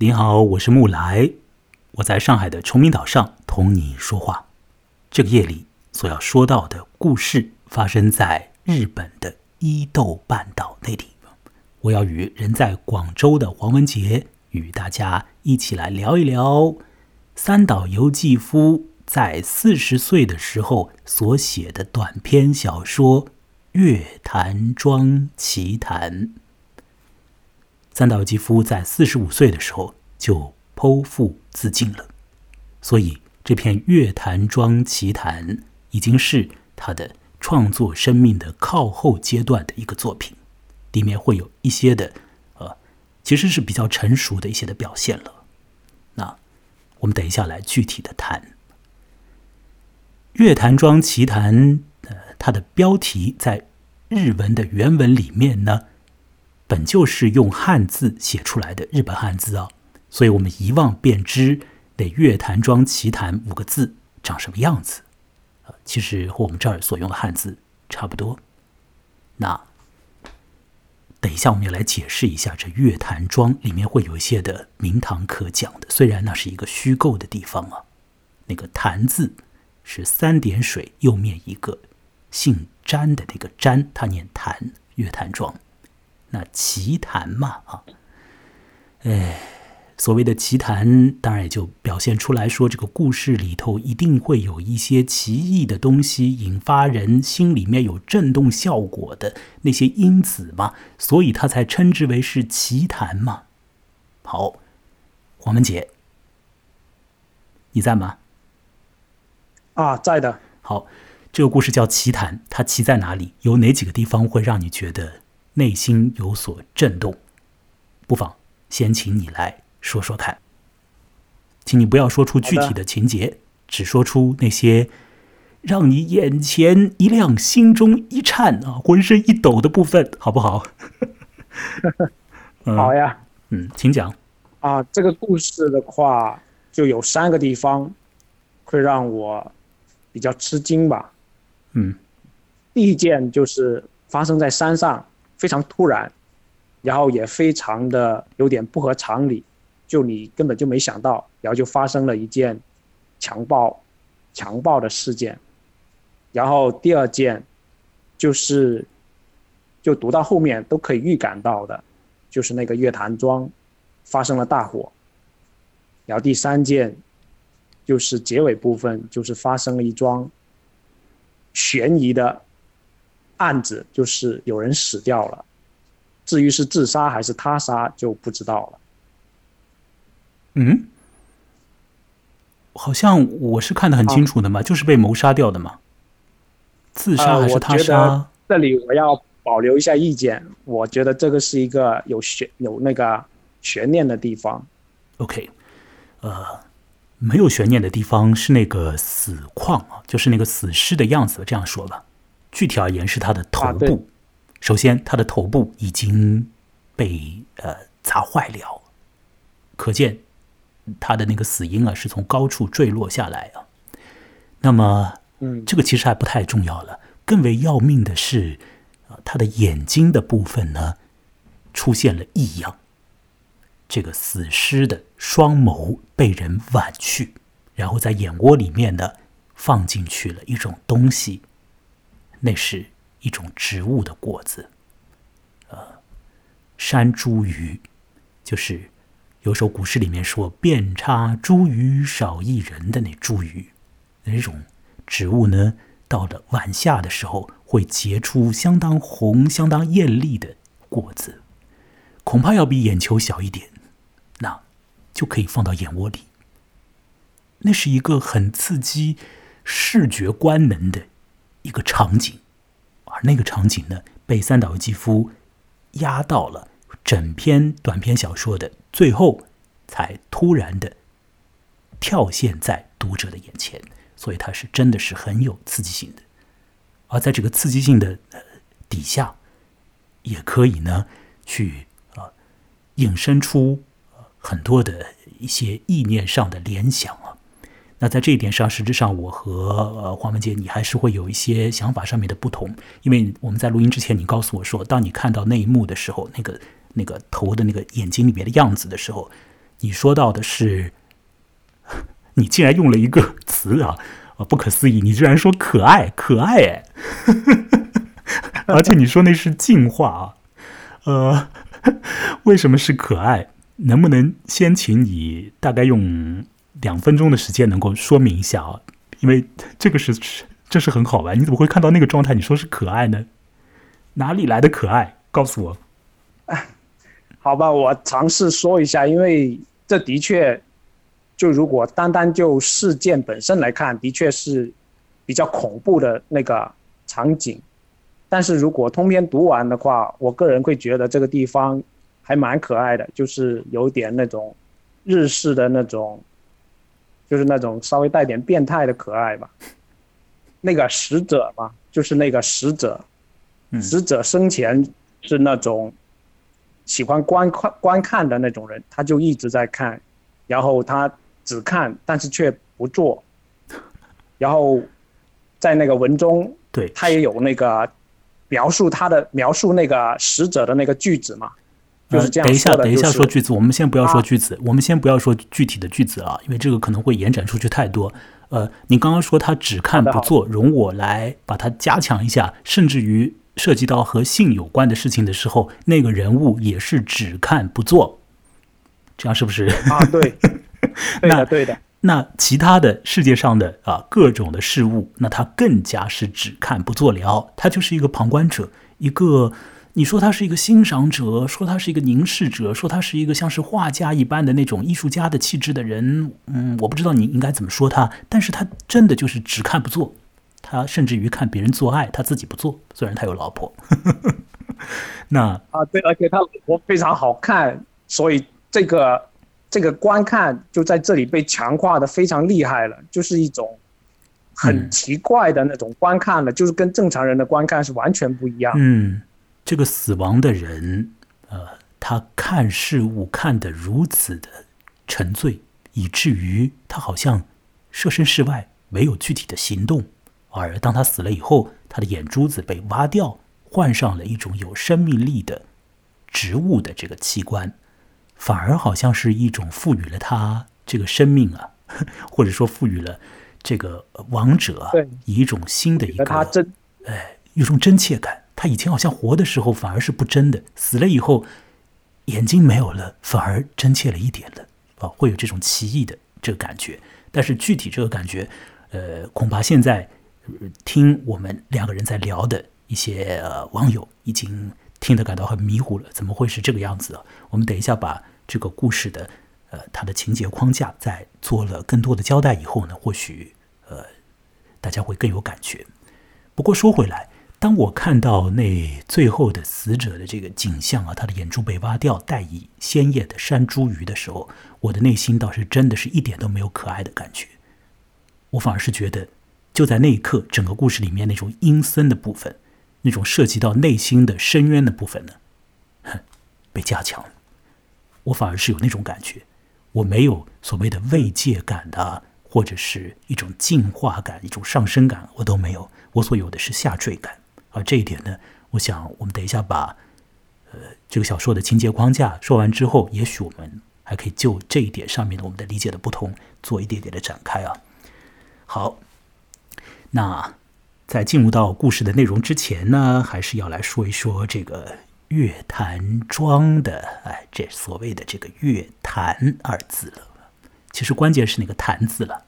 您好，我是木来，我在上海的崇明岛上同你说话。这个夜里所要说到的故事发生在日本的伊豆半岛那里。我要与人在广州的黄文杰与大家一起来聊一聊三岛由纪夫在四十岁的时候所写的短篇小说《月坛庄奇谈》。三岛由纪夫在四十五岁的时候就剖腹自尽了，所以这篇《月坛庄奇谈》已经是他的创作生命的靠后阶段的一个作品。里面会有一些的，呃，其实是比较成熟的一些的表现了。那我们等一下来具体的谈《月坛庄奇谈》。呃，它的标题在日文的原文里面呢，本就是用汉字写出来的日本汉字啊，所以我们一望便知那《月坛庄奇谈》五个字长什么样子。呃，其实和我们这儿所用的汉字差不多。那。等一下，我们要来解释一下这月坛庄里面会有一些的名堂可讲的。虽然那是一个虚构的地方啊，那个坛字是三点水右面一个姓詹的那个詹，他念坛月坛庄，那奇谈嘛啊，哎。所谓的奇谈，当然也就表现出来说，这个故事里头一定会有一些奇异的东西，引发人心里面有震动效果的那些因子嘛，所以他才称之为是奇谈嘛。好，黄文杰，你在吗？啊，在的。好，这个故事叫奇谈，它奇在哪里？有哪几个地方会让你觉得内心有所震动？不妨先请你来。说说看，请你不要说出具体的情节，只说出那些让你眼前一亮、心中一颤啊、浑身一抖的部分，好不好？好呀，嗯，请讲。啊，这个故事的话，就有三个地方会让我比较吃惊吧。嗯，第一件就是发生在山上，非常突然，然后也非常的有点不合常理。就你根本就没想到，然后就发生了一件强暴、强暴的事件。然后第二件就是，就读到后面都可以预感到的，就是那个月坛庄发生了大火。然后第三件就是结尾部分，就是发生了一桩悬疑的案子，就是有人死掉了。至于是自杀还是他杀，就不知道了。嗯，好像我是看得很清楚的嘛，就是被谋杀掉的嘛，自杀还是他杀？这里我要保留一下意见，我觉得这个是一个有悬有那个悬念的地方。OK，呃，没有悬念的地方是那个死况啊，就是那个死尸的样子。这样说吧，具体而言是他的头部。首先，他的头部已经被呃砸坏了，可见。他的那个死因啊，是从高处坠落下来啊。那么，嗯，这个其实还不太重要了。更为要命的是，啊，他的眼睛的部分呢，出现了异样。这个死尸的双眸被人剜去，然后在眼窝里面呢，放进去了一种东西，那是一种植物的果子，呃，山茱萸，就是。有首古诗里面说“遍插茱萸少一人”的那茱萸，那种植物呢，到了晚夏的时候会结出相当红、相当艳丽的果子，恐怕要比眼球小一点，那就可以放到眼窝里。那是一个很刺激视觉官能的一个场景，而那个场景呢，被三岛由纪夫压到了。整篇短篇小说的最后，才突然的跳现在读者的眼前，所以它是真的是很有刺激性的。而在这个刺激性的底下，也可以呢去啊引申出很多的一些意念上的联想啊。那在这一点上，实质上我和黄文杰你还是会有一些想法上面的不同，因为我们在录音之前，你告诉我说，当你看到那一幕的时候，那个那个头的那个眼睛里面的样子的时候，你说到的是，你竟然用了一个词啊啊，不可思议！你居然说可爱，可爱哎，而且你说那是进化啊，呃，为什么是可爱？能不能先请你大概用两分钟的时间能够说明一下啊？因为这个是这是很好玩，你怎么会看到那个状态？你说是可爱呢？哪里来的可爱？告诉我。好吧，我尝试说一下，因为这的确，就如果单单就事件本身来看，的确是比较恐怖的那个场景。但是如果通篇读完的话，我个人会觉得这个地方还蛮可爱的，就是有点那种日式的那种，就是那种稍微带点变态的可爱吧。那个使者嘛，就是那个使者，使者生前是那种。喜欢观看观看的那种人，他就一直在看，然后他只看，但是却不做。然后在那个文中，对他也有那个描述他的描述那个使者的那个句子嘛，就是这样等一下，等一下说句子，我们先不要说句子，我们先不要说具体的句子啊，因为这个可能会延展出去太多。呃，你刚刚说他只看不做，容我来把它加强一下，甚至于。涉及到和性有关的事情的时候，那个人物也是只看不做，这样是不是？啊，对，对的，对的。那其他的世界上的啊各种的事物，那他更加是只看不做了，他就是一个旁观者，一个你说他是一个欣赏者，说他是一个凝视者，说他是一个像是画家一般的那种艺术家的气质的人，嗯，我不知道你应该怎么说他，但是他真的就是只看不做。他甚至于看别人做爱，他自己不做。虽然他有老婆，那啊对，而且他老婆非常好看，所以这个这个观看就在这里被强化的非常厉害了，就是一种很奇怪的那种观看了，就是跟正常人的观看是完全不一样。嗯，这个死亡的人，呃，他看事物看得如此的沉醉，以至于他好像设身事外，没有具体的行动。而当他死了以后，他的眼珠子被挖掉，换上了一种有生命力的植物的这个器官，反而好像是一种赋予了他这个生命啊，或者说赋予了这个王者以一种新的一个哎，一种真切感。他以前好像活的时候反而是不真的，死了以后眼睛没有了，反而真切了一点了啊，会有这种奇异的这个感觉。但是具体这个感觉，呃，恐怕现在。听我们两个人在聊的一些网友已经听得感到很迷糊了，怎么会是这个样子啊？我们等一下把这个故事的呃它的情节框架再做了更多的交代以后呢，或许呃大家会更有感觉。不过说回来，当我看到那最后的死者的这个景象啊，他的眼珠被挖掉，带以鲜艳的山茱萸的时候，我的内心倒是真的是一点都没有可爱的感觉，我反而是觉得。就在那一刻，整个故事里面那种阴森的部分，那种涉及到内心的深渊的部分呢，哼，被加强了。我反而是有那种感觉，我没有所谓的慰藉感的，或者是一种进化感、一种上升感，我都没有。我所有的是下坠感。这一点呢，我想我们等一下把呃这个小说的情节框架说完之后，也许我们还可以就这一点上面的我们的理解的不同做一点点的展开啊。好。那在进入到故事的内容之前呢，还是要来说一说这个月坛庄的，哎，这所谓的这个“月坛”二字了。其实关键是那个“坛”字了。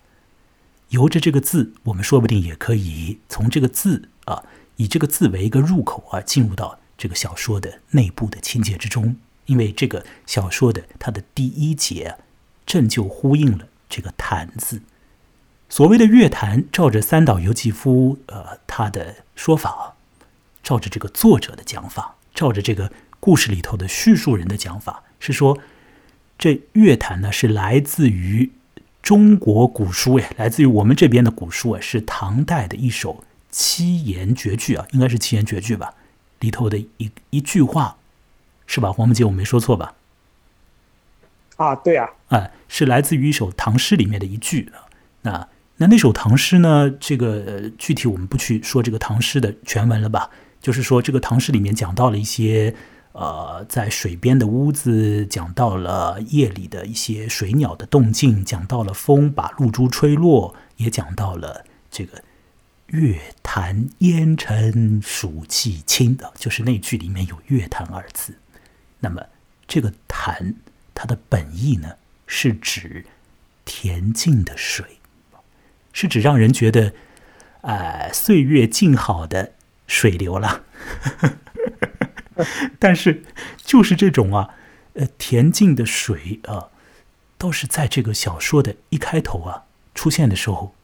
由着这个字，我们说不定也可以从这个字啊，以这个字为一个入口啊，进入到这个小说的内部的情节之中。因为这个小说的它的第一节，正就呼应了这个“坛”字。所谓的乐坛，照着三岛由纪夫呃他的说法，照着这个作者的讲法，照着这个故事里头的叙述人的讲法，是说这乐坛呢是来自于中国古书哎，来自于我们这边的古书啊，是唐代的一首七言绝句啊，应该是七言绝句吧，里头的一一句话，是吧？黄木杰，我没说错吧？啊，对啊，哎，是来自于一首唐诗里面的一句啊，那。那那首唐诗呢？这个具体我们不去说这个唐诗的全文了吧？就是说，这个唐诗里面讲到了一些呃，在水边的屋子，讲到了夜里的一些水鸟的动静，讲到了风把露珠吹落，也讲到了这个月潭烟尘暑气清的，就是那句里面有“月潭”二字。那么这个潭，它的本意呢，是指恬静的水，是指让人觉得，呃，岁月静好的水流了。但是，就是这种啊，呃，恬静的水啊，倒是在这个小说的一开头啊出现的时候，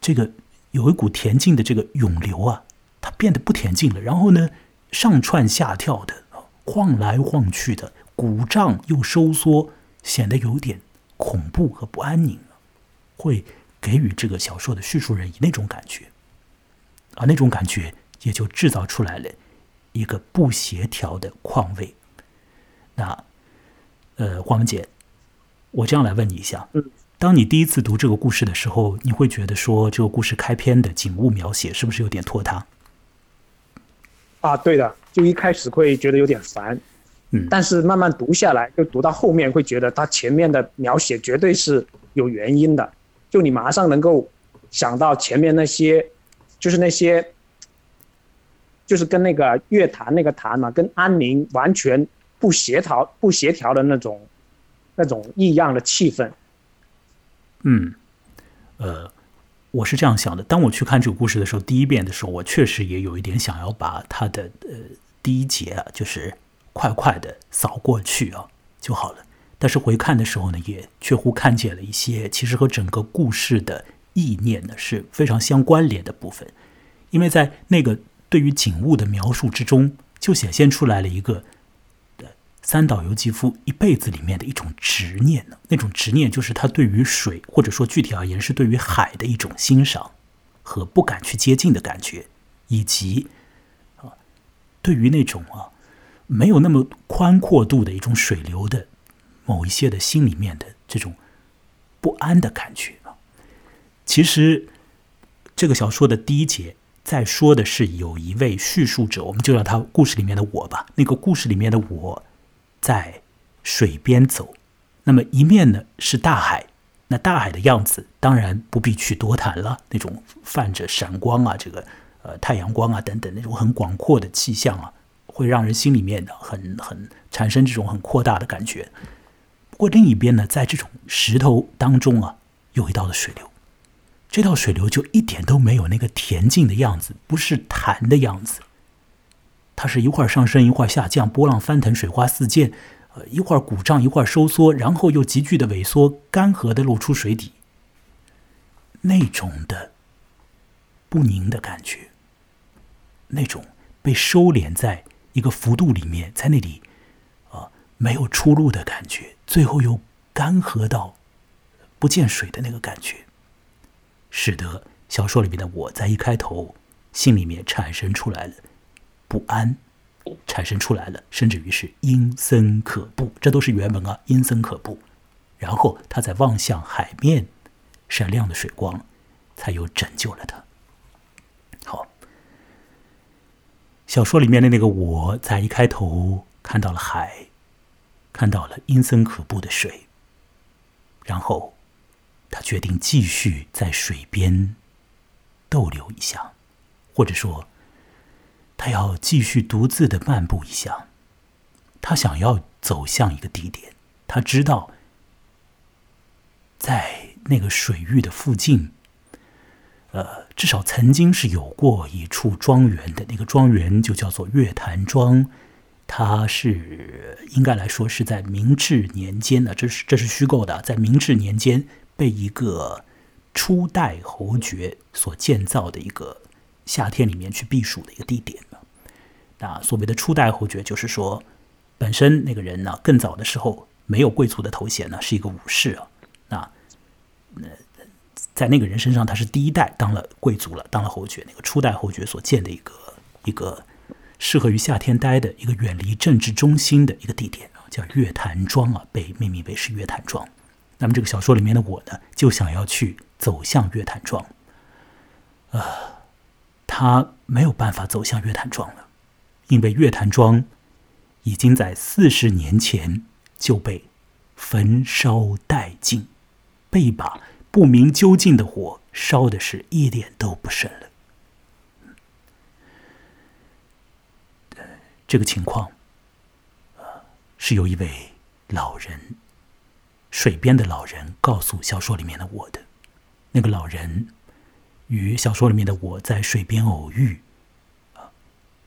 这个有一股恬静的这个涌流啊，它变得不恬静了。然后呢，上窜下跳的，晃来晃去的，鼓胀又收缩，显得有点恐怖和不安宁，会给予这个小说的叙述人以那种感觉，而那种感觉也就制造出来了。一个不协调的况味。那，呃，黄文杰，我这样来问你一下：，当你第一次读这个故事的时候，你会觉得说这个故事开篇的景物描写是不是有点拖沓？啊，对的，就一开始会觉得有点烦，嗯，但是慢慢读下来，就读到后面会觉得它前面的描写绝对是有原因的，就你马上能够想到前面那些，就是那些。就是跟那个乐坛那个坛嘛，跟安宁完全不协调、不协调的那种、那种异样的气氛。嗯，呃，我是这样想的。当我去看这个故事的时候，第一遍的时候，我确实也有一点想要把它的呃第一节啊，就是快快的扫过去啊就好了。但是回看的时候呢，也确乎看见了一些其实和整个故事的意念呢是非常相关联的部分，因为在那个。对于景物的描述之中，就显现出来了一个三岛由纪夫一辈子里面的一种执念呢。那种执念就是他对于水，或者说具体而言是对于海的一种欣赏和不敢去接近的感觉，以及啊，对于那种啊没有那么宽阔度的一种水流的某一些的心里面的这种不安的感觉啊。其实这个小说的第一节。在说的是，有一位叙述者，我们就叫他故事里面的我吧。那个故事里面的我，在水边走，那么一面呢是大海，那大海的样子当然不必去多谈了，那种泛着闪光啊，这个呃太阳光啊等等那种很广阔的气象啊，会让人心里面很很产生这种很扩大的感觉。不过另一边呢，在这种石头当中啊，有一道的水流。这道水流就一点都没有那个恬静的样子，不是潭的样子。它是一会上升，一会下降，波浪翻腾，水花四溅，呃，一会儿鼓胀，一会儿收缩，然后又急剧的萎缩，干涸的露出水底。那种的不宁的感觉，那种被收敛在一个幅度里面，在那里啊没有出路的感觉，最后又干涸到不见水的那个感觉。使得小说里面的我在一开头心里面产生出来了不安，产生出来了，甚至于是阴森可怖，这都是原文啊，阴森可怖。然后他在望向海面闪亮的水光，才又拯救了他。好，小说里面的那个我在一开头看到了海，看到了阴森可怖的水，然后。他决定继续在水边逗留一下，或者说，他要继续独自的漫步一下。他想要走向一个地点，他知道，在那个水域的附近，呃，至少曾经是有过一处庄园的。那个庄园就叫做月潭庄，它是应该来说是在明治年间的，这是这是虚构的，在明治年间。被一个初代侯爵所建造的一个夏天里面去避暑的一个地点那所谓的初代侯爵，就是说，本身那个人呢，更早的时候没有贵族的头衔呢，是一个武士啊。那那在那个人身上，他是第一代当了贵族了，当了侯爵。那个初代侯爵所建的一个一个适合于夏天待的一个远离政治中心的一个地点，叫月坛庄啊，被命名为是月坛庄。那么这个小说里面的我呢，就想要去走向月坛庄。呃，他没有办法走向月坛庄了，因为月潭庄已经在四十年前就被焚烧殆尽，被把不明究竟的火烧的是一点都不剩了。这个情况，是由一位老人，水边的老人告诉小说里面的我的。那个老人与小说里面的我在水边偶遇。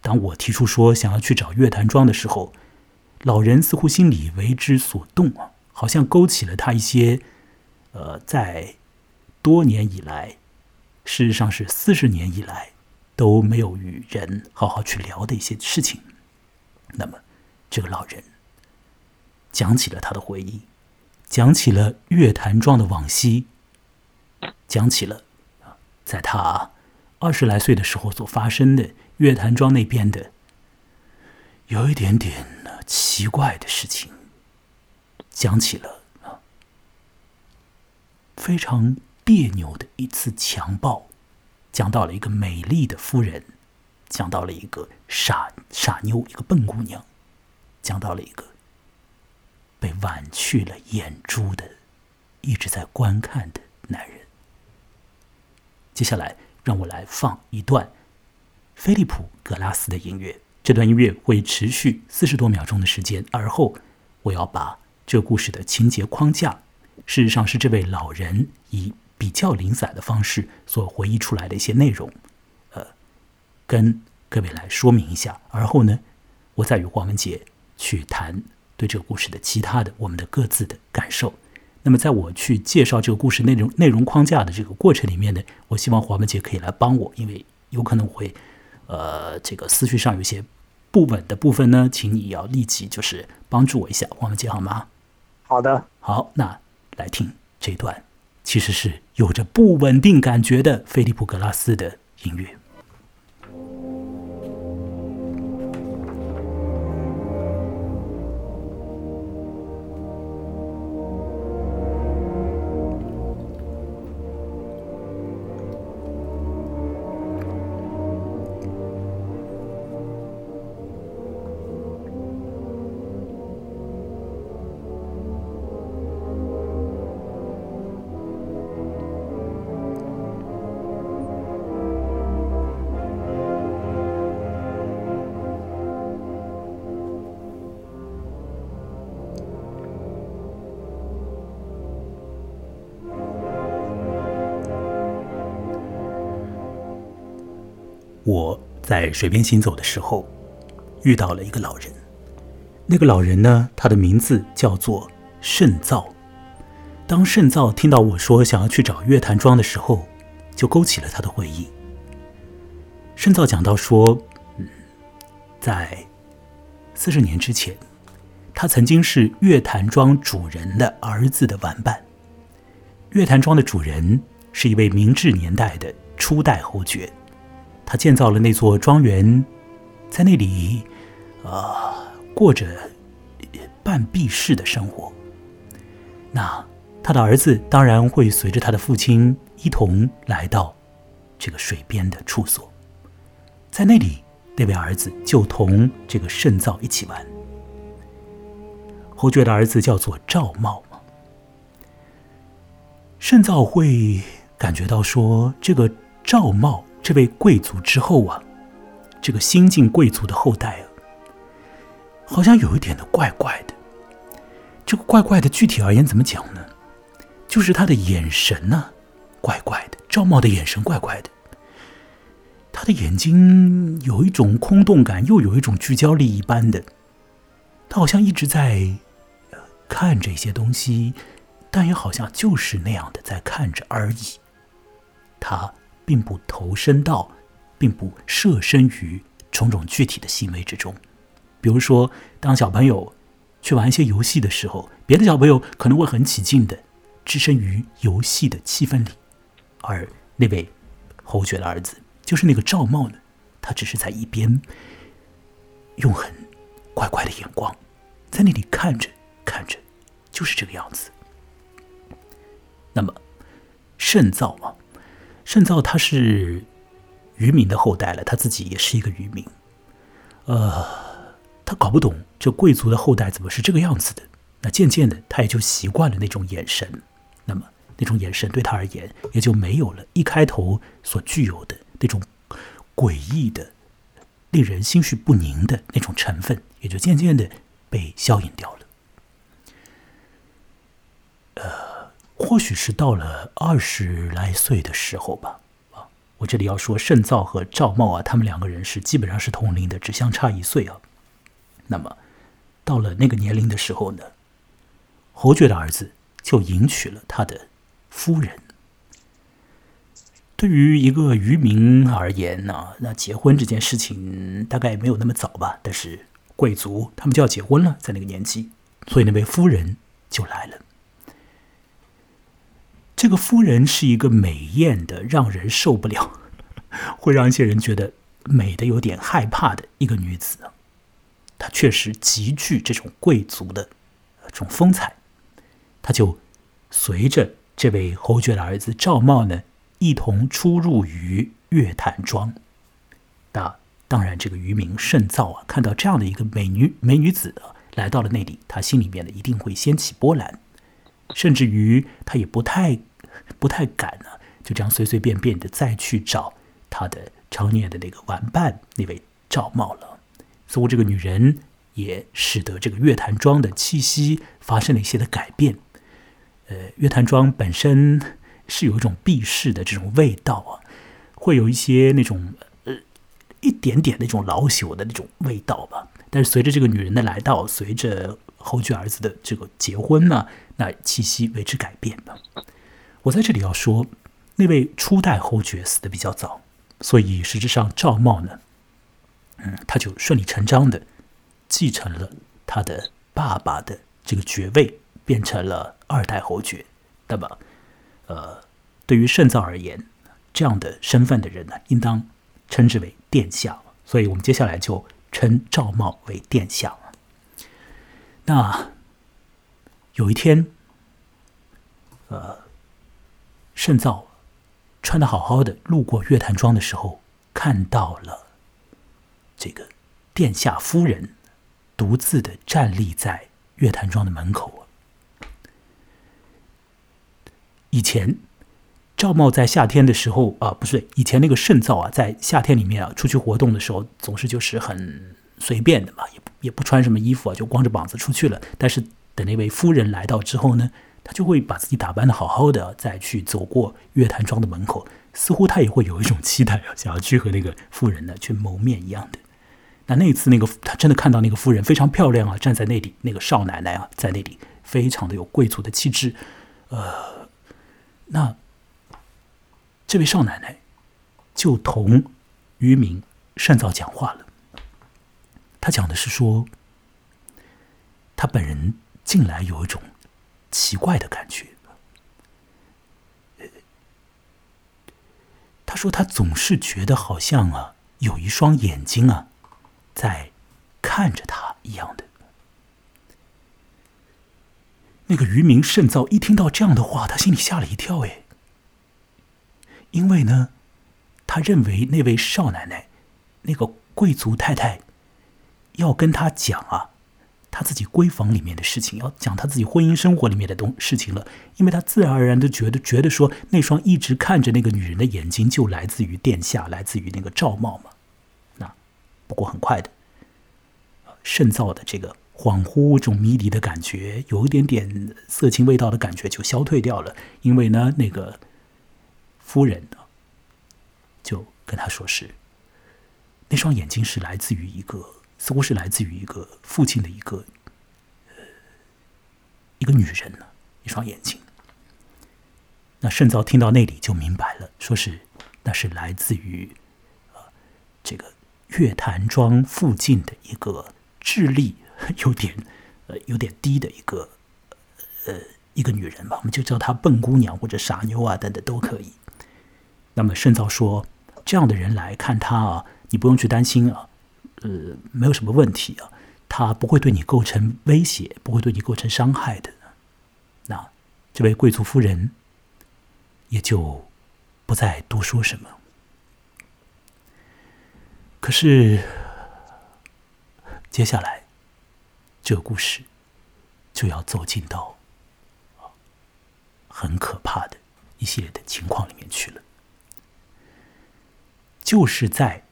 当我提出说想要去找月坛庄的时候，老人似乎心里为之所动啊，好像勾起了他一些，呃，在多年以来，事实上是四十年以来都没有与人好好去聊的一些事情。那么，这个老人讲起了他的回忆，讲起了月坛庄的往昔，讲起了在他二十来岁的时候所发生的。月坛庄那边的有一点点奇怪的事情，讲起了非常别扭的一次强暴，讲到了一个美丽的夫人，讲到了一个傻傻妞，一个笨姑娘，讲到了一个被剜去了眼珠的一直在观看的男人。接下来，让我来放一段。菲利普·格拉斯的音乐，这段音乐会持续四十多秒钟的时间。而后，我要把这故事的情节框架，事实上是这位老人以比较零散的方式所回忆出来的一些内容，呃，跟各位来说明一下。而后呢，我再与黄文杰去谈对这个故事的其他的我们的各自的感受。那么，在我去介绍这个故事内容内容框架的这个过程里面呢，我希望黄文杰可以来帮我，因为有可能会。呃，这个思绪上有些不稳的部分呢，请你要立即就是帮助我一下，王文杰好吗？好的，好，那来听这段，其实是有着不稳定感觉的菲利普格拉斯的音乐。水边行走的时候，遇到了一个老人。那个老人呢，他的名字叫做圣造。当圣造听到我说想要去找月坛庄的时候，就勾起了他的回忆。圣造讲到说，嗯，在四十年之前，他曾经是月坛庄主人的儿子的玩伴。月坛庄的主人是一位明治年代的初代侯爵。他建造了那座庄园，在那里，啊，过着半闭式的生活。那他的儿子当然会随着他的父亲一同来到这个水边的处所，在那里，那位儿子就同这个圣造一起玩。侯爵的儿子叫做赵茂嘛，圣造会感觉到说，这个赵茂。这位贵族之后啊，这个新晋贵族的后代啊，好像有一点的怪怪的。这个怪怪的，具体而言怎么讲呢？就是他的眼神呢，怪怪的。赵茂的眼神怪怪的，他的眼睛有一种空洞感，又有一种聚焦力一般的。他好像一直在看这些东西，但也好像就是那样的在看着而已。他。并不投身到，并不设身于种种具体的行为之中。比如说，当小朋友去玩一些游戏的时候，别的小朋友可能会很起劲的置身于游戏的气氛里，而那位侯爵的儿子，就是那个赵茂呢，他只是在一边用很怪怪的眼光在那里看着看着，就是这个样子。那么，圣造啊。圣造他是渔民的后代了，他自己也是一个渔民。呃，他搞不懂这贵族的后代怎么是这个样子的。那渐渐的，他也就习惯了那种眼神。那么，那种眼神对他而言，也就没有了一开头所具有的那种诡异的、令人心绪不宁的那种成分，也就渐渐的被消隐掉了。呃，或许是到了二十来岁的时候吧。啊，我这里要说，盛造和赵茂啊，他们两个人是基本上是同龄的，只相差一岁啊。那么，到了那个年龄的时候呢？侯爵的儿子就迎娶了他的夫人。对于一个渔民而言呢，那结婚这件事情大概没有那么早吧。但是贵族他们就要结婚了，在那个年纪，所以那位夫人就来了。这个夫人是一个美艳的，让人受不了，会让一些人觉得美的有点害怕的一个女子。她确实极具这种贵族的这种风采。他就随着这位侯爵的儿子赵茂呢，一同出入于月坛庄。那当然，这个渔民盛造啊，看到这样的一个美女美女子来到了那里，他心里面呢一定会掀起波澜，甚至于他也不太不太敢呢，就这样随随便便的再去找他的常年的那个玩伴那位赵茂了。似乎这个女人也使得这个月坛庄的气息发生了一些的改变。呃，月坛庄本身是有一种避世的这种味道啊，会有一些那种呃一点点那种老朽的那种味道吧。但是随着这个女人的来到，随着侯爵儿子的这个结婚呢，那气息为之改变了。我在这里要说，那位初代侯爵死的比较早，所以实质上赵茂呢，嗯，他就顺理成章的继承了他的爸爸的这个爵位。变成了二代侯爵，那么，呃，对于圣造而言，这样的身份的人呢，应当称之为殿下。所以我们接下来就称赵茂为殿下。那有一天，呃，圣造穿的好好的路过月坛庄的时候，看到了这个殿下夫人独自的站立在月坛庄的门口。以前，赵茂在夏天的时候啊，不是以前那个盛造啊，在夏天里面啊，出去活动的时候，总是就是很随便的嘛，也不也不穿什么衣服啊，就光着膀子出去了。但是等那位夫人来到之后呢，他就会把自己打扮的好好的，再去走过月坛庄的门口，似乎他也会有一种期待啊，想要去和那个夫人呢去谋面一样的。那那一次那个他真的看到那个夫人非常漂亮啊，站在那里，那个少奶奶啊，在那里非常的有贵族的气质，呃。那这位少奶奶就同渔民善造讲话了。他讲的是说，他本人近来有一种奇怪的感觉。他说他总是觉得好像啊，有一双眼睛啊，在看着他一样的。那个渔民甚造一听到这样的话，他心里吓了一跳。哎，因为呢，他认为那位少奶奶，那个贵族太太，要跟他讲啊，他自己闺房里面的事情，要讲他自己婚姻生活里面的东事情了。因为他自然而然的觉得，觉得说那双一直看着那个女人的眼睛，就来自于殿下，来自于那个赵茂嘛。那不过很快的，盛造的这个。恍惚，这种迷离的感觉，有一点点色情味道的感觉就消退掉了。因为呢，那个夫人呢，就跟他说是那双眼睛是来自于一个，似乎是来自于一个父亲的一个呃一个女人呢，一双眼睛。那盛造听到那里就明白了，说是那是来自于啊这个月坛庄附近的一个智力。有点，呃，有点低的一个，呃，一个女人吧，我们就叫她笨姑娘或者傻妞啊，等等都可以。那么盛造说，这样的人来看他啊，你不用去担心啊，呃，没有什么问题啊，他不会对你构成威胁，不会对你构成伤害的。那这位贵族夫人也就不再多说什么。可是接下来。这个故事就要走进到很可怕的一系列的情况里面去了。就是在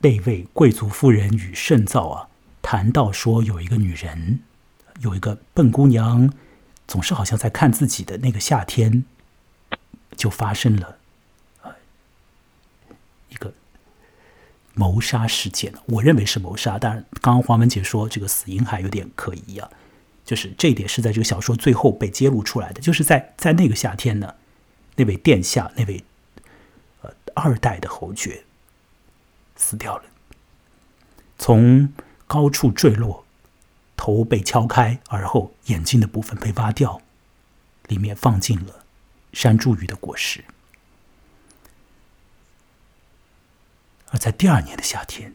那位贵族夫人与圣造啊谈到说有一个女人，有一个笨姑娘，总是好像在看自己的那个夏天，就发生了呃一个谋杀事件我认为是谋杀，但刚刚黄文杰说这个死因还有点可疑啊。就是这一点是在这个小说最后被揭露出来的，就是在在那个夏天呢，那位殿下那位。呃二代的侯爵死掉了，从高处坠落，头被敲开，而后眼睛的部分被挖掉，里面放进了山茱萸的果实。而在第二年的夏天，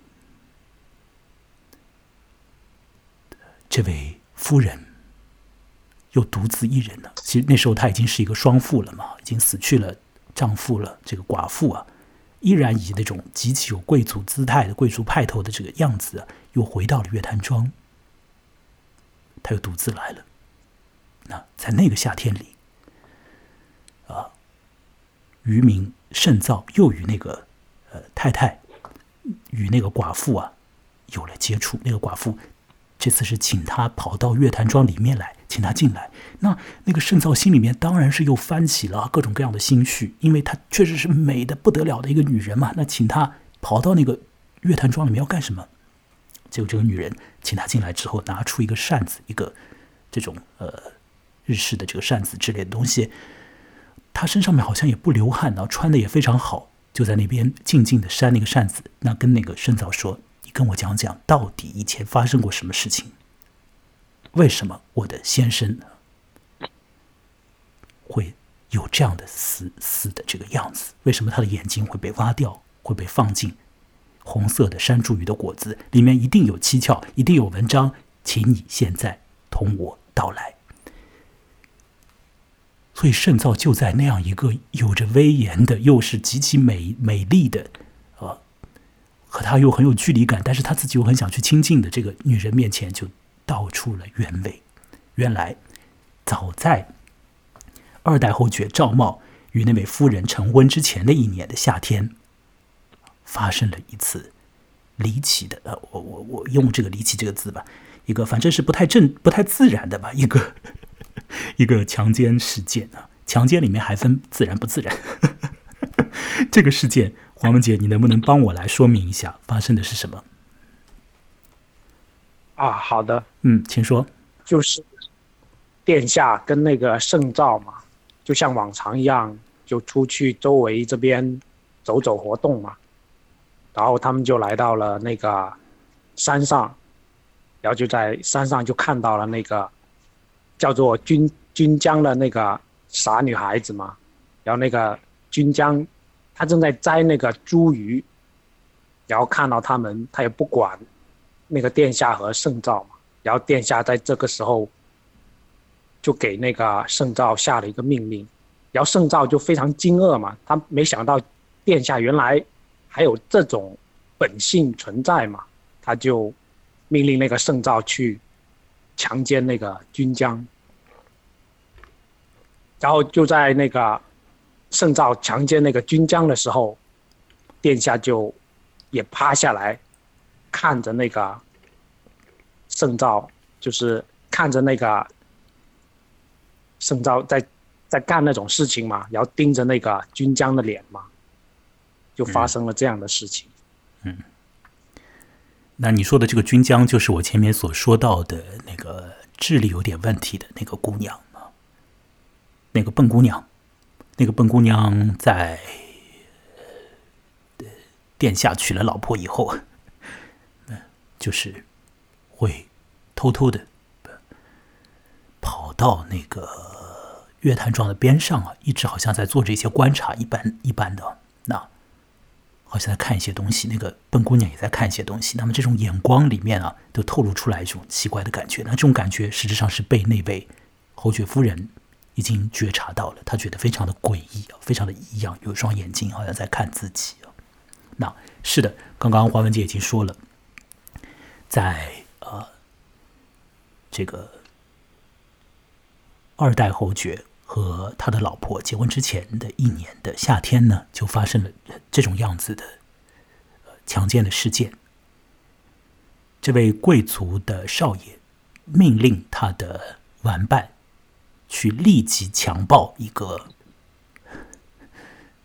这位夫人又独自一人了。其实那时候她已经是一个双妇了嘛，已经死去了丈夫了，这个寡妇啊。依然以那种极其有贵族姿态的贵族派头的这个样子，又回到了月坛庄。他又独自来了。那在那个夏天里，啊，渔民盛造又与那个呃太太与那个寡妇啊有了接触。那个寡妇这次是请他跑到月坛庄里面来。请他进来，那那个圣造心里面当然是又翻起了各种各样的心绪，因为她确实是美的不得了的一个女人嘛。那请她跑到那个月坛庄里面要干什么？结果这个女人请他进来之后，拿出一个扇子，一个这种呃日式的这个扇子之类的东西。她身上面好像也不流汗，然后穿的也非常好，就在那边静静的扇那个扇子。那跟那个圣造说：“你跟我讲讲，到底以前发生过什么事情？”为什么我的先生会有这样的死死的这个样子？为什么他的眼睛会被挖掉，会被放进红色的山茱萸的果子里面？一定有蹊跷，一定有文章，请你现在同我道来。所以圣造就在那样一个有着威严的，又是极其美美丽的，呃，和他又很有距离感，但是他自己又很想去亲近的这个女人面前就。道出了原委。原来，早在二代侯爵赵茂与那位夫人成婚之前的一年的夏天，发生了一次离奇的……呃，我我我用这个“离奇”这个字吧，一个反正是不太正、不太自然的吧，一个 一个强奸事件啊！强奸里面还分自然不自然。这个事件，黄文杰，你能不能帮我来说明一下发生的是什么？啊，好的，嗯，请说。就是殿下跟那个圣造嘛，就像往常一样，就出去周围这边走走活动嘛。然后他们就来到了那个山上，然后就在山上就看到了那个叫做君君江的那个傻女孩子嘛。然后那个君江，他正在摘那个茱萸，然后看到他们，他也不管。那个殿下和圣诏嘛，然后殿下在这个时候就给那个圣诏下了一个命令，然后圣诏就非常惊愕嘛，他没想到殿下原来还有这种本性存在嘛，他就命令那个圣诏去强奸那个君江，然后就在那个圣诏强奸那个君江的时候，殿下就也趴下来。看着那个圣昭，就是看着那个圣昭在在干那种事情嘛，然后盯着那个军将的脸嘛，就发生了这样的事情。嗯，那你说的这个军将，就是我前面所说到的那个智力有点问题的那个姑娘吗？那个笨姑娘，那个笨姑娘在殿下娶了老婆以后。就是会偷偷的跑到那个月坛庄的边上啊，一直好像在做着一些观察一般一般的，那好像在看一些东西。那个笨姑娘也在看一些东西。那么这种眼光里面啊，都透露出来一种奇怪的感觉。那这种感觉实质上是被那位侯爵夫人已经觉察到了，她觉得非常的诡异啊，非常的异样，有一双眼睛好像在看自己啊。那是的，刚刚华文姐已经说了。在呃这个二代侯爵和他的老婆结婚之前的一年的夏天呢，就发生了这种样子的强奸的事件。这位贵族的少爷命令他的玩伴去立即强暴一个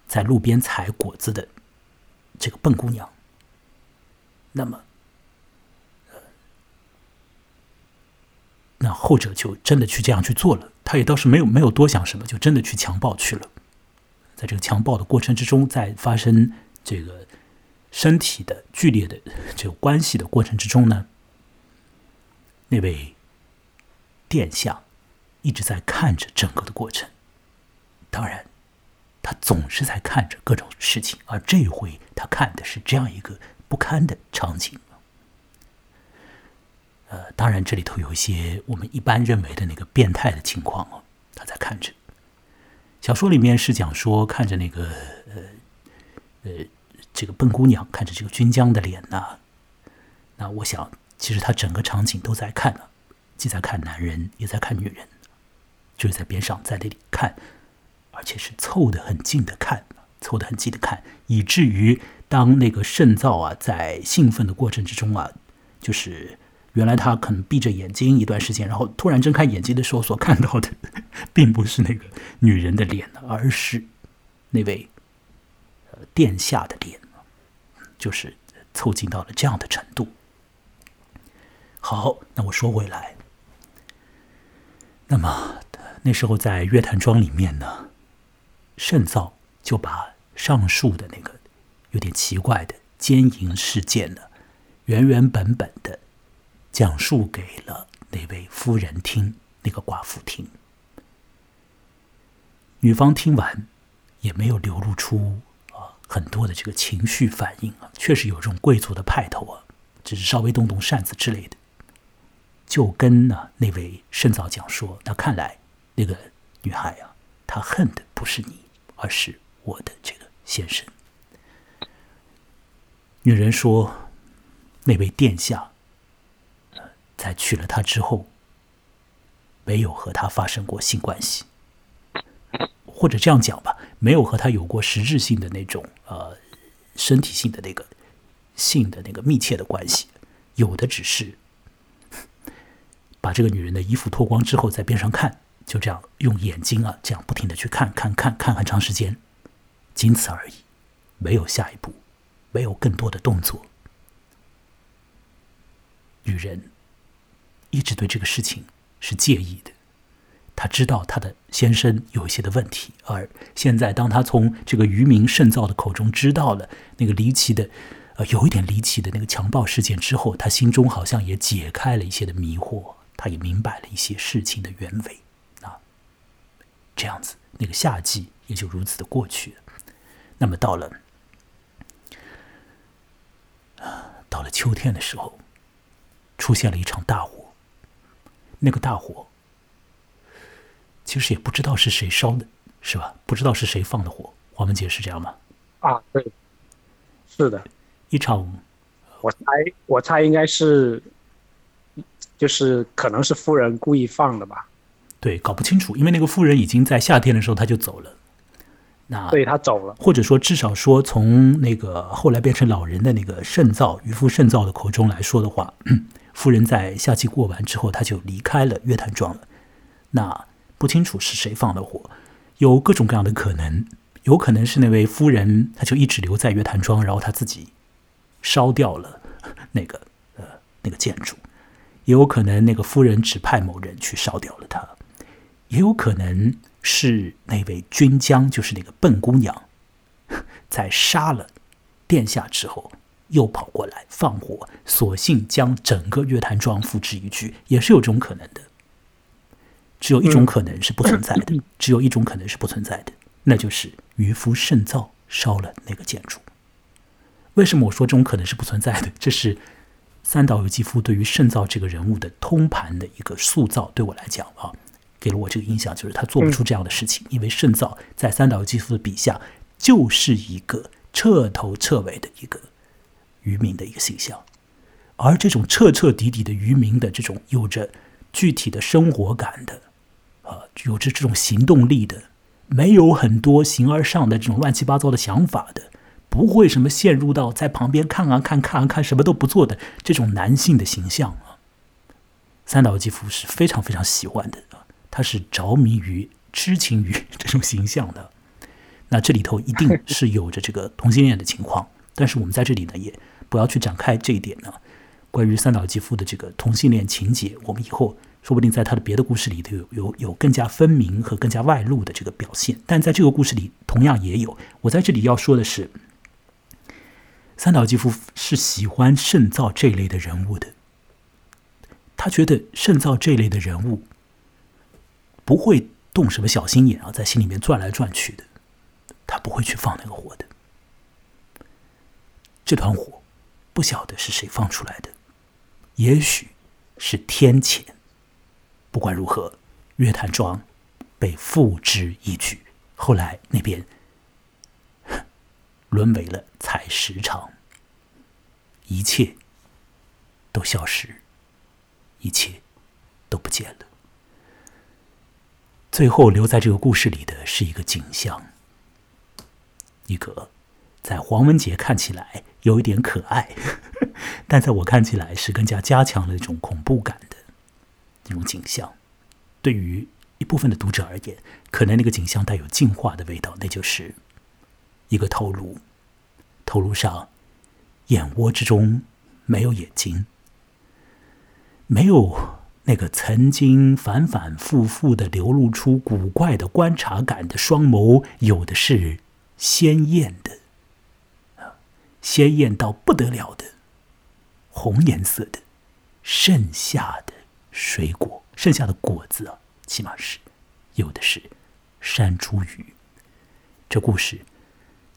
在路边采果子的这个笨姑娘。那么，那后者就真的去这样去做了。他也倒是没有没有多想什么，就真的去强暴去了。在这个强暴的过程之中，在发生这个。身体的剧烈的这个关系的过程之中呢，那位殿下一直在看着整个的过程。当然，他总是在看着各种事情，而这回他看的是这样一个不堪的场景。呃，当然这里头有一些我们一般认为的那个变态的情况哦，他在看着。小说里面是讲说看着那个呃呃。这个笨姑娘看着这个军将的脸呐，那我想，其实他整个场景都在看呢，既在看男人，也在看女人，就是在边上在那里看，而且是凑得很近的看，凑得很近的看，以至于当那个肾脏啊在兴奋的过程之中啊，就是原来他可能闭着眼睛一段时间，然后突然睁开眼睛的时候所看到的，并不是那个女人的脸，而是那位殿下的脸。就是凑近到了这样的程度。好，那我说回来，那么那时候在月坛庄里面呢，圣造就把上述的那个有点奇怪的奸淫事件呢，原原本本的讲述给了那位夫人听，那个寡妇听。女方听完，也没有流露出啊。很多的这个情绪反应啊，确实有这种贵族的派头啊，只是稍微动动扇子之类的，就跟呢那位圣早讲说，那看来那个女孩啊，她恨的不是你，而是我的这个先生。女人说，那位殿下，在娶了她之后，没有和她发生过性关系。或者这样讲吧，没有和他有过实质性的那种呃身体性的那个性的那个密切的关系，有的只是把这个女人的衣服脱光之后在边上看，就这样用眼睛啊这样不停的去看看看看很长时间，仅此而已，没有下一步，没有更多的动作。女人一直对这个事情是介意的。他知道他的先生有一些的问题，而现在当他从这个渔民圣造的口中知道了那个离奇的，呃，有一点离奇的那个强暴事件之后，他心中好像也解开了一些的迷惑，他也明白了一些事情的原委啊。这样子，那个夏季也就如此的过去了。那么到了啊，到了秋天的时候，出现了一场大火，那个大火。其实也不知道是谁烧的，是吧？不知道是谁放的火。黄文杰是这样吗？啊，对，是的，一场，我猜，我猜应该是，就是可能是夫人故意放的吧？对，搞不清楚，因为那个夫人已经在夏天的时候他就走了。那对他走了，或者说至少说从那个后来变成老人的那个肾造渔夫肾造的口中来说的话，夫人在夏季过完之后他就离开了月坛庄了。那。不清楚是谁放的火，有各种各样的可能，有可能是那位夫人，她就一直留在月坛庄，然后她自己烧掉了那个呃那个建筑，也有可能那个夫人指派某人去烧掉了它，也有可能是那位军将，就是那个笨姑娘，在杀了殿下之后，又跑过来放火，索性将整个月坛庄付之一炬，也是有这种可能的。只有一种可能是不存在的，只有一种可能是不存在的，那就是渔夫圣造烧了那个建筑。为什么我说这种可能是不存在的？这是三岛由纪夫对于圣造这个人物的通盘的一个塑造。对我来讲啊，给了我这个印象，就是他做不出这样的事情，因为圣造在三岛由纪夫的笔下就是一个彻头彻尾的一个渔民的一个形象，而这种彻彻底底的渔民的这种有着。具体的生活感的，啊，有着这种行动力的，没有很多形而上的这种乱七八糟的想法的，不会什么陷入到在旁边看啊看看啊看什么都不做的这种男性的形象啊。三岛由纪夫是非常非常喜欢的啊，他是着迷于、痴情于 这种形象的。那这里头一定是有着这个同性恋的情况，但是我们在这里呢，也不要去展开这一点呢。关于三岛纪夫的这个同性恋情节，我们以后说不定在他的别的故事里头有有有更加分明和更加外露的这个表现。但在这个故事里，同样也有。我在这里要说的是，三岛纪夫是喜欢圣造这类的人物的。他觉得圣造这类的人物不会动什么小心眼啊，在心里面转来转去的，他不会去放那个火的。这团火不晓得是谁放出来的，也许是天谴。不管如何，月坛庄被付之一炬，后来那边沦为了采石场，一切都消失。一切都不见了。最后留在这个故事里的是一个景象，一个在黄文杰看起来有一点可爱，但在我看起来是更加加强了一种恐怖感的那种景象。对于一部分的读者而言，可能那个景象带有进化的味道，那就是一个头颅，头颅上眼窝之中没有眼睛。没有那个曾经反反复复的流露出古怪的观察感的双眸，有的是鲜艳的，鲜艳到不得了的红颜色的，剩下的水果，剩下的果子啊，起码是有的是山茱萸。这故事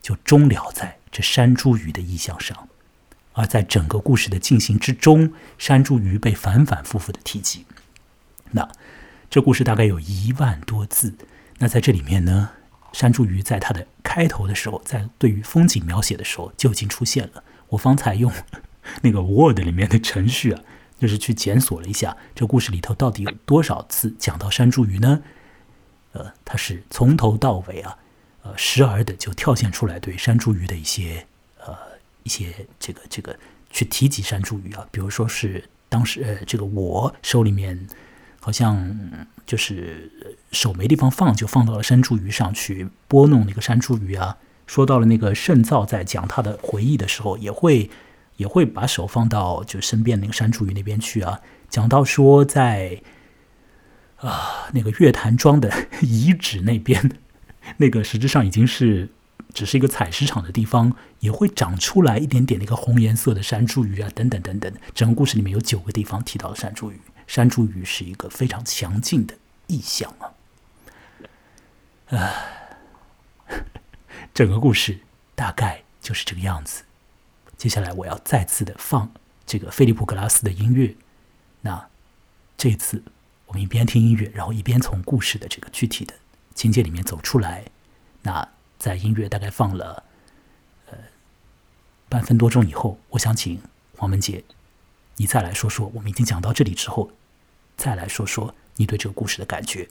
就终了在这山茱萸的意象上。而在整个故事的进行之中，山茱萸被反反复复的提及。那这故事大概有一万多字。那在这里面呢，山茱萸在它的开头的时候，在对于风景描写的时候就已经出现了。我方才用 那个 Word 里面的程序啊，就是去检索了一下，这故事里头到底有多少次讲到山茱萸呢？呃，它是从头到尾啊，呃，时而的就跳现出来对山茱萸的一些呃。一些这个这个去提及山茱萸啊，比如说是当时呃，这个我手里面好像就是手没地方放，就放到了山茱萸上去拨弄那个山茱萸啊。说到了那个圣造在讲他的回忆的时候，也会也会把手放到就身边那个山茱萸那边去啊。讲到说在啊那个月坛庄的遗址那边，那个实质上已经是。只是一个采石场的地方，也会长出来一点点那个红颜色的山茱萸啊，等等等等。整个故事里面有九个地方提到了山茱萸，山茱萸是一个非常强劲的意象啊。唉，整个故事大概就是这个样子。接下来我要再次的放这个菲利普格拉斯的音乐。那这次我们一边听音乐，然后一边从故事的这个具体的情节里面走出来。那。在音乐大概放了呃半分多钟以后，我想请黄文杰，你再来说说我们已经讲到这里之后，再来说说你对这个故事的感觉。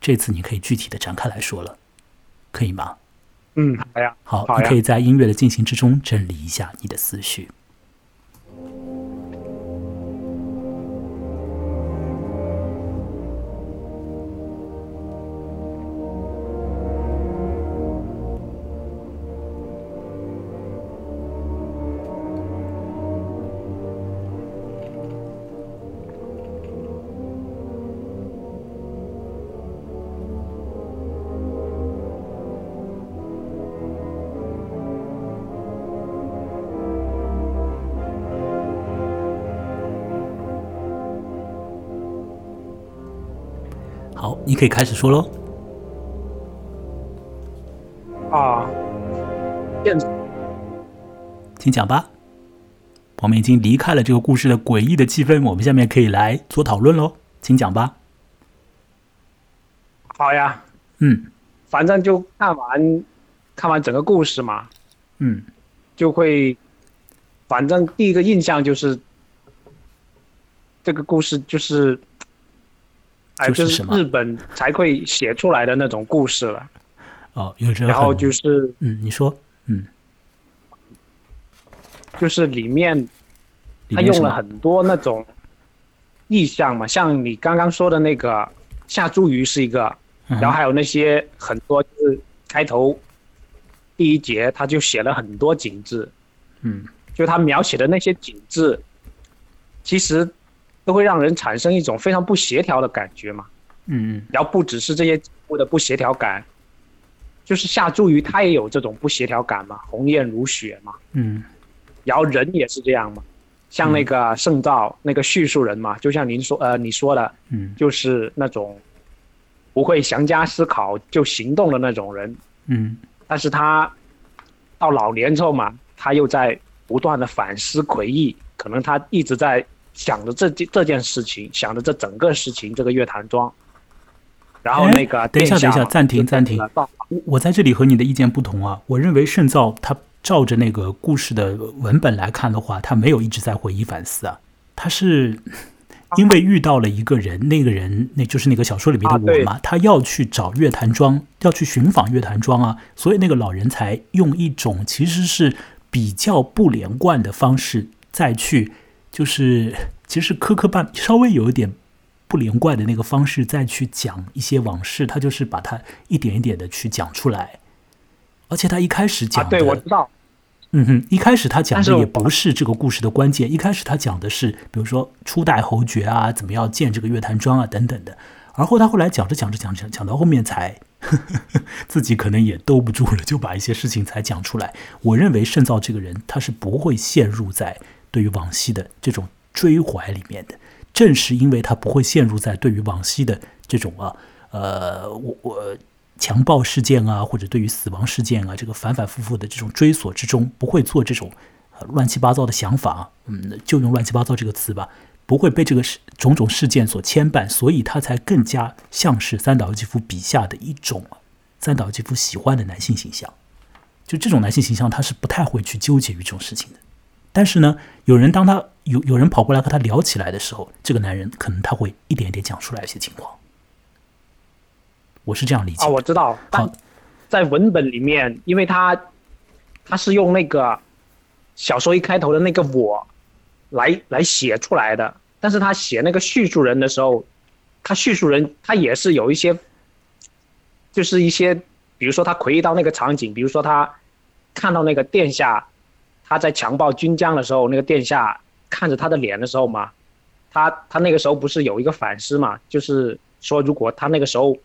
这次你可以具体的展开来说了，可以吗？嗯，好呀。好，你可以在音乐的进行之中整理一下你的思绪。可以开始说喽。啊，现请讲吧。我们已经离开了这个故事的诡异的气氛，我们下面可以来做讨论喽。请讲吧。好呀。嗯。反正就看完，看完整个故事嘛。嗯。就会，反正第一个印象就是，这个故事就是。哎，就是日本才会写出来的那种故事了。哦，有着然后就是嗯，你说嗯，就是里面里他用了很多那种意象嘛，像你刚刚说的那个下茱萸是一个，嗯。然后还有那些很多就是开头第一节他就写了很多景致，嗯。就他描写的那些景致，其实都会让人产生一种非常不协调的感觉嘛。嗯嗯然后不只是这些景物的不协调感，就是下茱萸它也有这种不协调感嘛，红艳如雪嘛。嗯然后人也是这样嘛，像那个圣造那个叙述人嘛，就像您说呃你说的，嗯就是那种不会详加思考就行动的那种人，嗯但是他到老年之后嘛，他又在不断的反思回忆，可能他一直在想着这件这件事情，想着这整个事情，这个乐坛庄。然后哎那个等一下等一下暂停暂停我我在这里和你的意见不同啊，我认为圣造他照着那个故事的文本来看的话，他没有一直在回忆反思啊，他是因为遇到了一个人，那个人那就是那个小说里面的我嘛，他要去找乐坛庄，要去寻访乐坛庄啊，所以那个老人才用一种其实是比较不连贯的方式再去，就是其实磕磕绊，稍微有一点不连贯的那个方式再去讲一些往事，他就是把它一点一点的去讲出来，而且他一开始啊，讲的，对我知道，嗯哼，一开始他讲的也不是这个故事的关键，一开始他讲的是，比如说初代侯爵啊，怎么样建这个乐坛庄啊等等的，而后他后来讲着讲着讲着讲到后面才 自己可能也兜不住了，就把一些事情才讲出来。我认为圣造这个人他是不会陷入在对于往昔的这种追怀里面的，正是因为他不会陷入在对于往昔的这种啊呃我我。强暴事件啊，或者对于死亡事件啊，这个反反复复的这种追索之中，不会做这种乱七八糟的想法，嗯，就用乱七八糟这个词吧，不会被这个事种种事件所牵绊，所以他才更加像是三岛由纪夫笔下的一种三岛由纪夫喜欢的男性形象。就这种男性形象，他是不太会去纠结于这种事情的。但是呢，有人当他有有人跑过来和他聊起来的时候，这个男人可能他会一点一点讲出来一些情况。我是这样理解啊，我知道，好。在文本里面，因为他他是用那个小说一开头的那个我来来写出来的，但是他写那个叙述人的时候，他叙述人他也是有一些，就是一些，比如说他回忆到那个场景，比如说他看到那个殿下他在强暴军将的时候，那个殿下看着他的脸的时候嘛，他他那个时候不是有一个反思嘛，就是说如果他那个时候。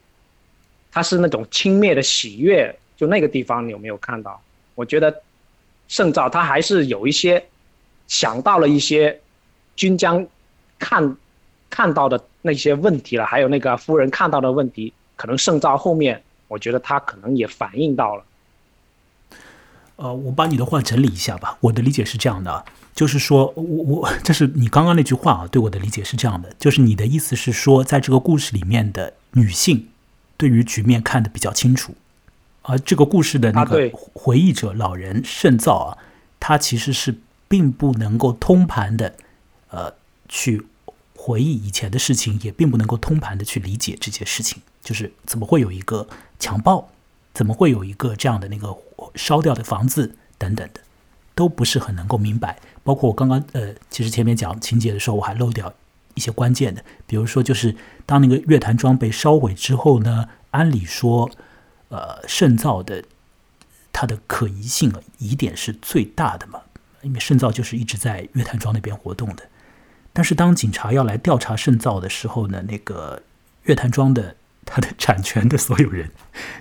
他是那种轻蔑的喜悦，就那个地方你有没有看到？我觉得圣造他还是有一些想到了一些军将看看到的那些问题了，还有那个夫人看到的问题，可能圣造后面我觉得他可能也反映到了。呃，我把你的话整理一下吧。我的理解是这样的啊，就是说我我这是你刚刚那句话啊，对我的理解是这样的，就是你的意思是说，在这个故事里面的女性对于局面看得比较清楚，而这个故事的那个回忆者老人圣造啊，他其实是并不能够通盘的呃去回忆以前的事情，也并不能够通盘的去理解这件事情，就是怎么会有一个强暴，怎么会有一个这样的那个烧掉的房子等等的，都不是很能够明白。包括我刚刚呃，其实前面讲情节的时候，我还漏掉一些关键的，比如说就是当那个乐坛庄被烧毁之后呢，按理说，呃，圣造的它的可疑性疑点是最大的嘛，因为圣造就是一直在乐坛庄那边活动的。但是当警察要来调查圣造的时候呢，那个乐坛庄的他的产权的所有人，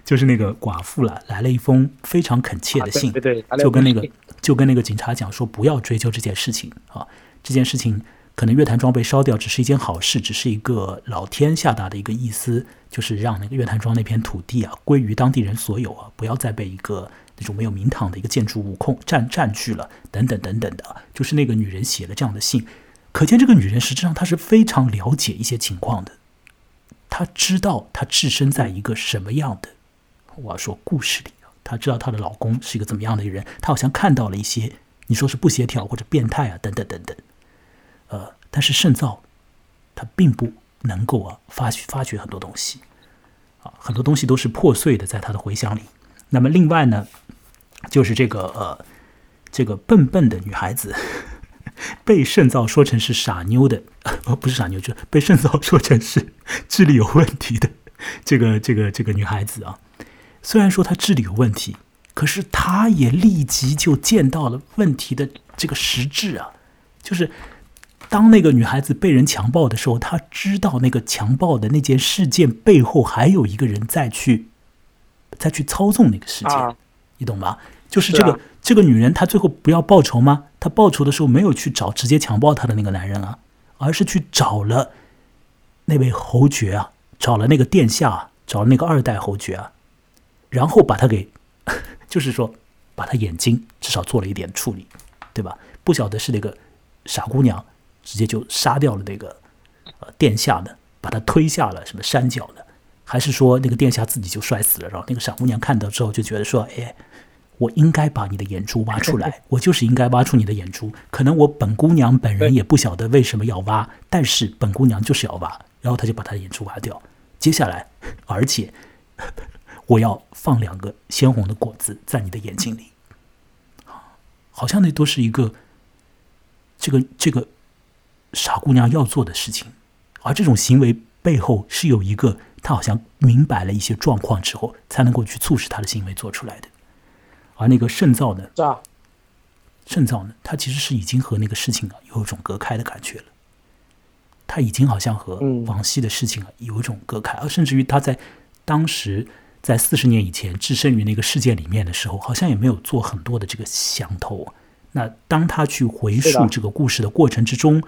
就是那个寡妇了，来了一封非常恳切的信，啊、对对对，就跟那个就跟那个警察讲说，不要追究这件事情啊，这件事情可能乐坛庄被烧掉只是一件好事，只是一个老天下达的一个意思，就是让那个乐坛庄那片土地啊归于当地人所有啊，不要再被一个那种没有名堂的一个建筑物控占占据了，等等等等的啊，就是那个女人写了这样的信，可见这个女人实际上她是非常了解一些情况的，她知道她置身在一个什么样的，我要说故事里。她知道她的老公是一个怎么样的人，她好像看到了一些你说是不协调或者变态啊等等等等，呃，但是圣造他并不能够啊发发掘很多东西啊，很多东西都是破碎的，在他的回想里。那么另外呢，就是这个呃，这个笨笨的女孩子被圣造说成是傻妞的，呃，不是傻妞，就被圣造说成是智力有问题的 这个这个这个女孩子啊。虽然说她智力有问题，可是她也立即就见到了问题的这个实质啊，就是当那个女孩子被人强暴的时候，她知道那个强暴的那件事件背后还有一个人在去。再去操纵那个世界，你懂吗？就是这个这个女人，她最后不要报仇吗？她报仇的时候没有去找直接强暴她的那个男人啊，而是去找了那位侯爵啊，找了那个殿下，找了那个二代侯爵啊，然后把他给，就是说把他眼睛至少做了一点处理，对吧？不晓得是那个傻姑娘直接就杀掉了那个呃殿下呢，把他推下了什么山脚呢？还是说那个殿下自己就摔死了，然后那个傻姑娘看到之后就觉得说：“哎，我应该把你的眼珠挖出来，我就是应该挖出你的眼珠。可能我本姑娘本人也不晓得为什么要挖，但是本姑娘就是要挖。然后他就把他的眼珠挖掉。接下来，而且 我要放两个鲜红的果子在你的眼睛里，好像那都是一个这个这个傻姑娘要做的事情，而这种行为背后是有一个。”他好像明白了一些状况之后，才能够去促使他的行为做出来的。而那个圣造呢？是啊，圣造呢？他其实是已经和那个事情啊有一种隔开的感觉了。他已经好像和往昔的事情啊有一种隔开，而甚至于他在当时在四十年以前置身于那个世界里面的时候，好像也没有做很多的这个想头。那当他去回溯这个故事的过程之中。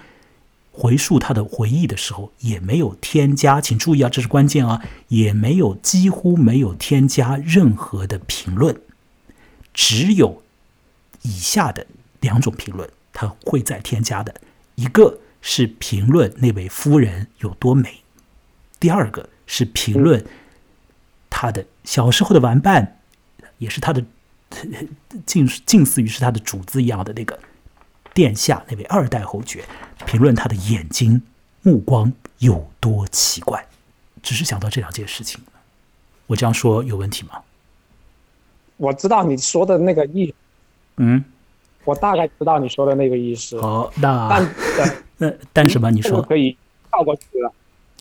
回溯他的回忆的时候，也没有添加，请注意啊，这是关键啊，也没有几乎没有添加任何的评论，只有以下的两种评论，他会再添加的，一个是评论那位夫人有多美，第二个是评论他的小时候的玩伴，也是他的近近似于是他的主子一样的那个。殿下那位二代侯爵评论他的眼睛目光有多奇怪，只是想到这两件事情，我这样说有问题吗？我知道你说的那个意，嗯，我大概知道你说的那个意思。好，那但那 但什么？你说可以跳过去了？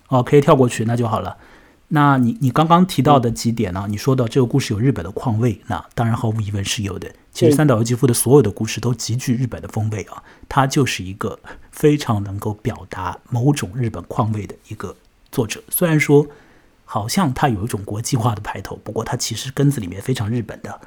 哦，可以跳过去，那就好了。那你你刚刚提到的几点呢？你说到这个故事有日本的况味，那当然毫无疑问是有的。其实三岛由纪夫的所有的故事都极具日本的风味啊，他就是一个非常能够表达某种日本况味的一个作者。虽然说好像它有一种国际化的派头，不过它其实根子里面非常日本的。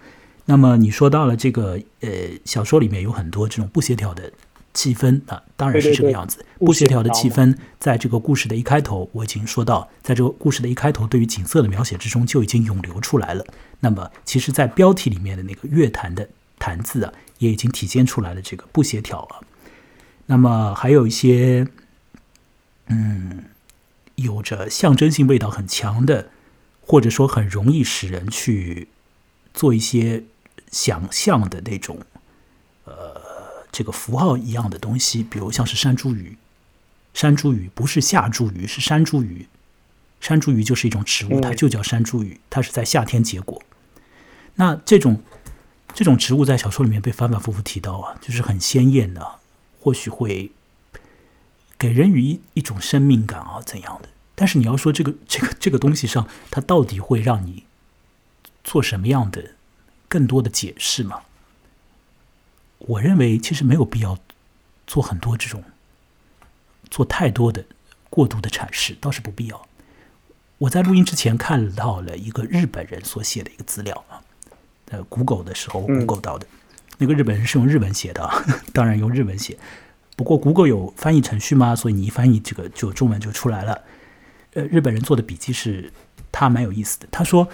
那么你说到了这个呃小说里面有很多这种不协调的。气氛啊，当然是这个样子。不协调的气氛，在这个故事的一开头，我已经说到，在这个故事的一开头，对于景色的描写之中就已经涌流出来了。那么，其实，在标题里面的那个乐坛的“坛”字啊，也已经体现出来了这个不协调啊。那么，还有一些，嗯，有着象征性味道很强的，或者说很容易使人去做一些想象的那种，呃。这个符号一样的东西，比如像是山茱萸，山茱萸不是夏茱萸，是山茱萸。山茱萸就是一种植物，它就叫山茱萸，它是在夏天结果。那这种这种植物在小说里面被反反复复提到啊，就是很鲜艳的，或许会给人于一种生命感啊怎样的？但是你要说这个 这个这个东西上，它到底会让你做什么样的更多的解释吗？我认为其实没有必要做很多这种做太多的过度的阐释，倒是不必要。我在录音之前看到了一个日本人所写的一个资料啊，在，Google 的时候 Google 到的，那个日本人是用日文写的，当然用日文写。不过 Google 有翻译程序吗？所以你一翻译这个就中文就出来了。呃，日本人做的笔记是他蛮有意思的，他说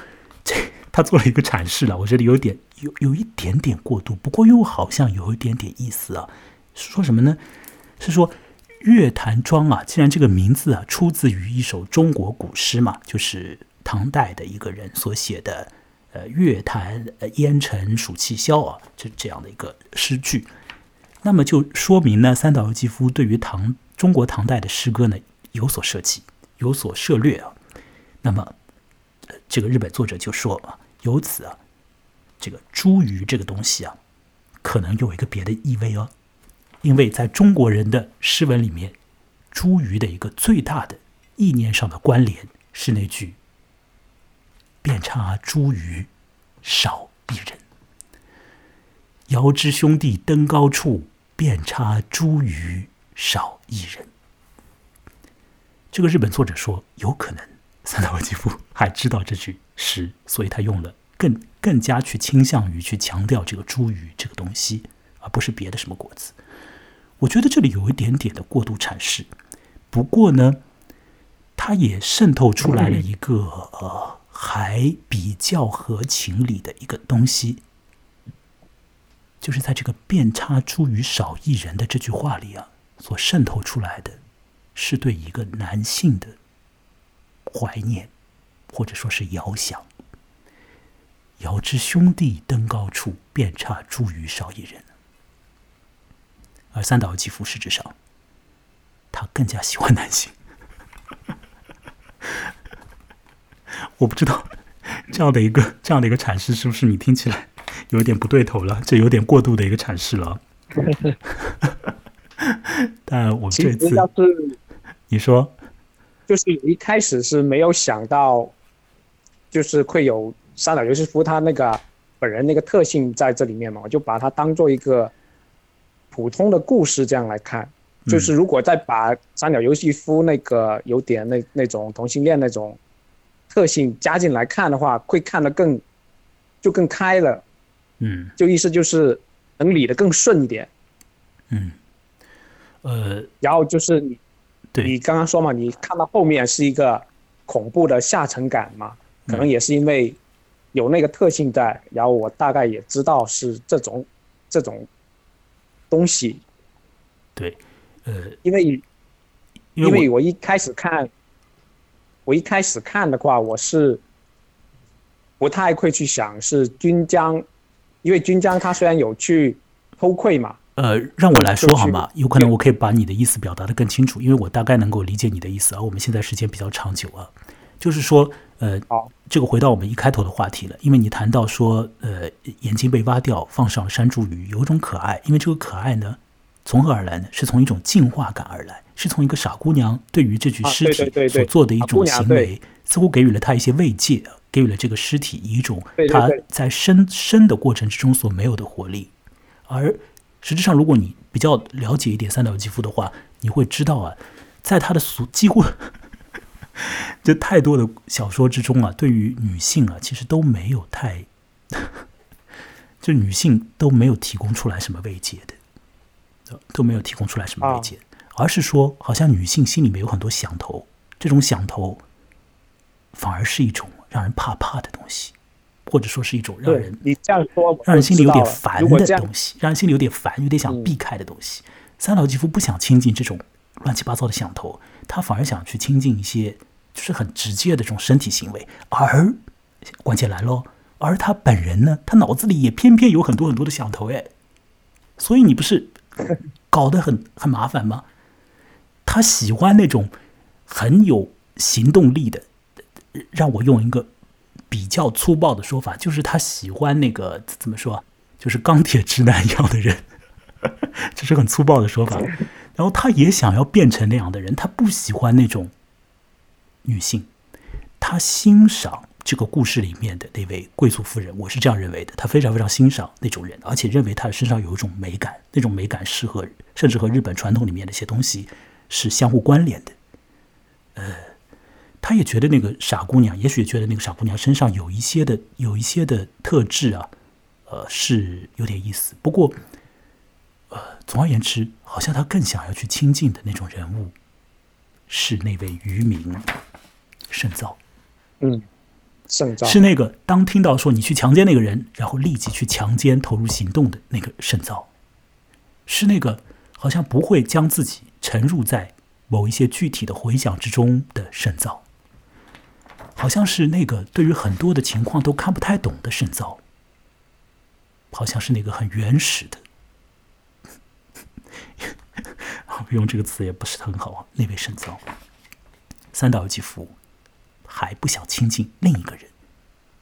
这。他做了一个阐释了，我觉得有点有有一点点过度，不过又好像有一点点意思啊。说什么呢？是说月坛庄啊，既然这个名字啊出自于一首中国古诗嘛，就是唐代的一个人所写的，呃，月坛烟尘暑气消啊，这这样的一个诗句，那么就说明呢，三岛由纪夫对于唐中国唐代的诗歌呢有所涉及，有所涉略啊。那么，这个日本作者就说啊，由此啊，这个茱萸这个东西啊，可能有一个别的意味哦，因为在中国人的诗文里面，茱萸的一个最大的意念上的关联是那句“遍插茱萸少一人”，遥知兄弟登高处，遍插茱萸少一人。这个日本作者说，有可能。三岛由纪夫还知道这句诗，所以他用了更更加去倾向于去强调这个茱萸这个东西，而不是别的什么果子。我觉得这里有一点点的过度阐释，不过呢，它也渗透出来了一个呃还比较合情理的一个东西，就是在这个“遍插茱萸少一人”的这句话里啊，所渗透出来的是对一个男性的。怀念，或者说是遥想。遥知兄弟登高处，遍插茱萸少一人。而三岛由纪夫实质上，他更加喜欢男性。我不知道这样的一个这样的一个阐释是不是你听起来有点不对头了？这有点过度的一个阐释了。但我这次，你说。就是一开始是没有想到，就是会有三岛由纪夫他那个本人那个特性在这里面嘛，我就把它当做一个普通的故事这样来看。就是如果再把三岛由纪夫那个有点那那种同性恋那种特性加进来看的话，会看得更就更开了。嗯，就意思就是能理得更顺一点。嗯，呃，然后就是你。你刚刚说嘛，你看到后面是一个恐怖的下沉感嘛？可能也是因为有那个特性在，然后我大概也知道是这种这种东西。对，呃，因为因为我一开始看，我一开始看的话，我是不太会去想是军将，因为军章他虽然有去偷窥嘛。呃，让我来说好吗？有可能我可以把你的意思表达的更清楚，因为我大概能够理解你的意思。而我们现在时间比较长久啊，就是说，呃，这个回到我们一开头的话题了，因为你谈到说，呃，眼睛被挖掉，放上山茱萸，有一种可爱，因为这个可爱呢，从何而来呢？是从一种进化感而来，是从一个傻姑娘对于这具尸体所做的一种行为，似乎给予了她一些慰藉，给予了这个尸体一种她在生生的过程之中所没有的活力，而。实质上，如果你比较了解一点三岛由纪夫的话，你会知道啊，在他的所几乎 就太多的小说之中啊，对于女性啊，其实都没有太，就女性都没有提供出来什么慰藉的，都没有提供出来什么慰藉，而是说，好像女性心里面有很多想头，这种想头反而是一种让人怕怕的东西。或者说是一种让人你这样说，让人心里有点烦的东西，让人心里有点烦，有点想避开的东西。三岛几乎不想亲近这种乱七八糟的想头，他反而想去亲近一些就是很直接的这种身体行为。而关键来喽，而他本人呢，他脑子里也偏偏有很多很多的想头哎，所以你不是搞得很很麻烦吗？他喜欢那种很有行动力的，让我用一个。比较粗暴的说法就是他喜欢那个怎么说，就是钢铁直男一样的人，这是很粗暴的说法。然后他也想要变成那样的人，他不喜欢那种女性，他欣赏这个故事里面的那位贵族夫人，我是这样认为的。他非常非常欣赏那种人，而且认为他身上有一种美感，那种美感适合，甚至和日本传统里面的一些东西是相互关联的。呃。他也觉得那个傻姑娘，也许觉得那个傻姑娘身上有一些的、有一些的特质啊，呃，是有点意思。不过，呃，总而言之，好像他更想要去亲近的那种人物，是那位渔民圣造。嗯，圣造是那个当听到说你去强奸那个人，然后立即去强奸、投入行动的那个圣造，是那个好像不会将自己沉入在某一些具体的回想之中的圣造。好像是那个对于很多的情况都看不太懂的圣造，好像是那个很原始的，用这个词也不是很好啊。那位圣造，三岛由纪夫。还不想亲近另一个人，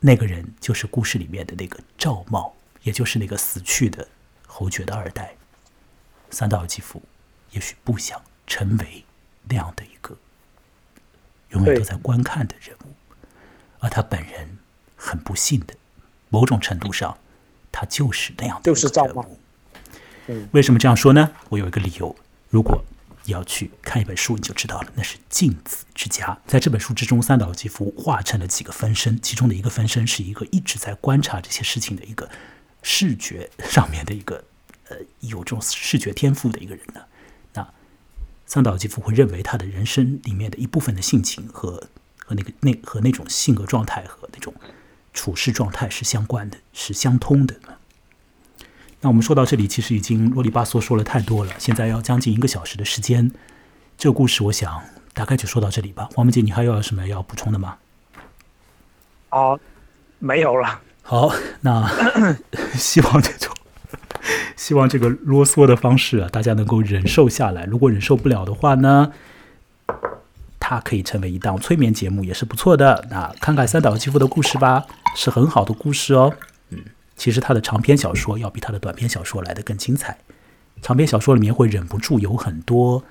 那个人就是故事里面的那个赵茂，也就是那个死去的侯爵的二代。三岛由纪夫也许不想成为那样的一个永远都在观看的人物，而他本人很不幸的，某种程度上，他就是那样的就是赵茂。为什么这样说呢？我有一个理由。如果要去看一本书，你就知道了，那是镜子之家。在这本书之中，三岛由纪夫化成了几个分身，其中的一个分身是一个一直在观察这些事情的一个视觉上面的一个呃有这种视觉天赋的一个人呢。那三岛由纪夫会认为他的人生里面的一部分的性情和和那个那和那种性格状态和那种处事状态是相关的，是相通的。那我们说到这里，其实已经啰里吧嗦说了太多了。现在要将近一个小时的时间，这个故事我想大概就说到这里吧。黄梅姐，你还有什么要补充的吗？啊，没有了。好，那 希望这种希望这个啰嗦的方式啊，大家能够忍受下来。如果忍受不了的话呢，它可以成为一档催眠节目，也是不错的。那看看三岛由纪夫的故事吧，是很好的故事哦。嗯。其实他的长篇小说要比他的短篇小说来的更精彩。长篇小说里面会忍不住有很多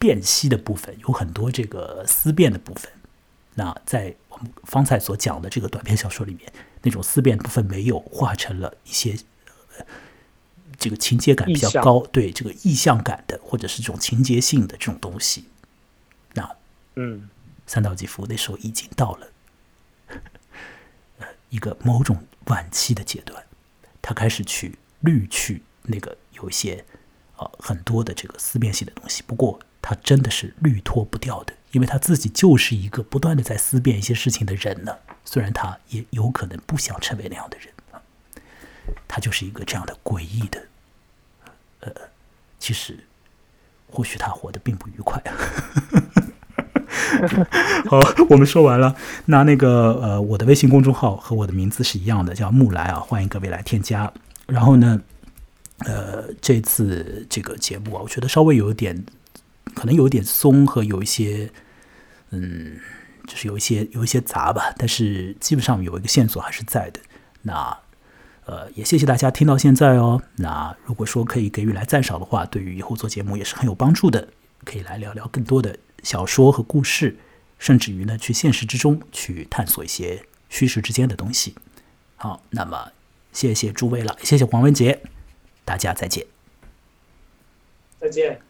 辨析的部分，有很多这个思辨的部分。那在我们方才所讲的这个短篇小说里面，那种思辨部分没有，化成了一些这个情节感比较高，对这个意象感的，或者是这种情节性的这种东西。那嗯，三岛吉夫那时候已经到了呃一个某种。晚期的阶段，他开始去滤去那个有一些啊很多的这个思辨性的东西。不过他真的是滤脱不掉的，因为他自己就是一个不断的在思辨一些事情的人呢。虽然他也有可能不想成为那样的人啊，他就是一个这样的诡异的，呃，其实或许他活得并不愉快。好，我们说完了。那那个呃，我的微信公众号和我的名字是一样的，叫木来啊，欢迎各位来添加。然后呢，呃，这次这个节目啊，我觉得稍微有一点，可能有一点松和有一些，嗯，就是有一些有一些杂吧。但是基本上有一个线索还是在的。那呃，也谢谢大家听到现在哦。那如果说可以给予来赞赏的话，对于以后做节目也是很有帮助的。可以来聊聊更多的。小说和故事，甚至于呢，去现实之中去探索一些虚实之间的东西。好，那么谢谢诸位了，谢谢黄文杰，大家再见，再见。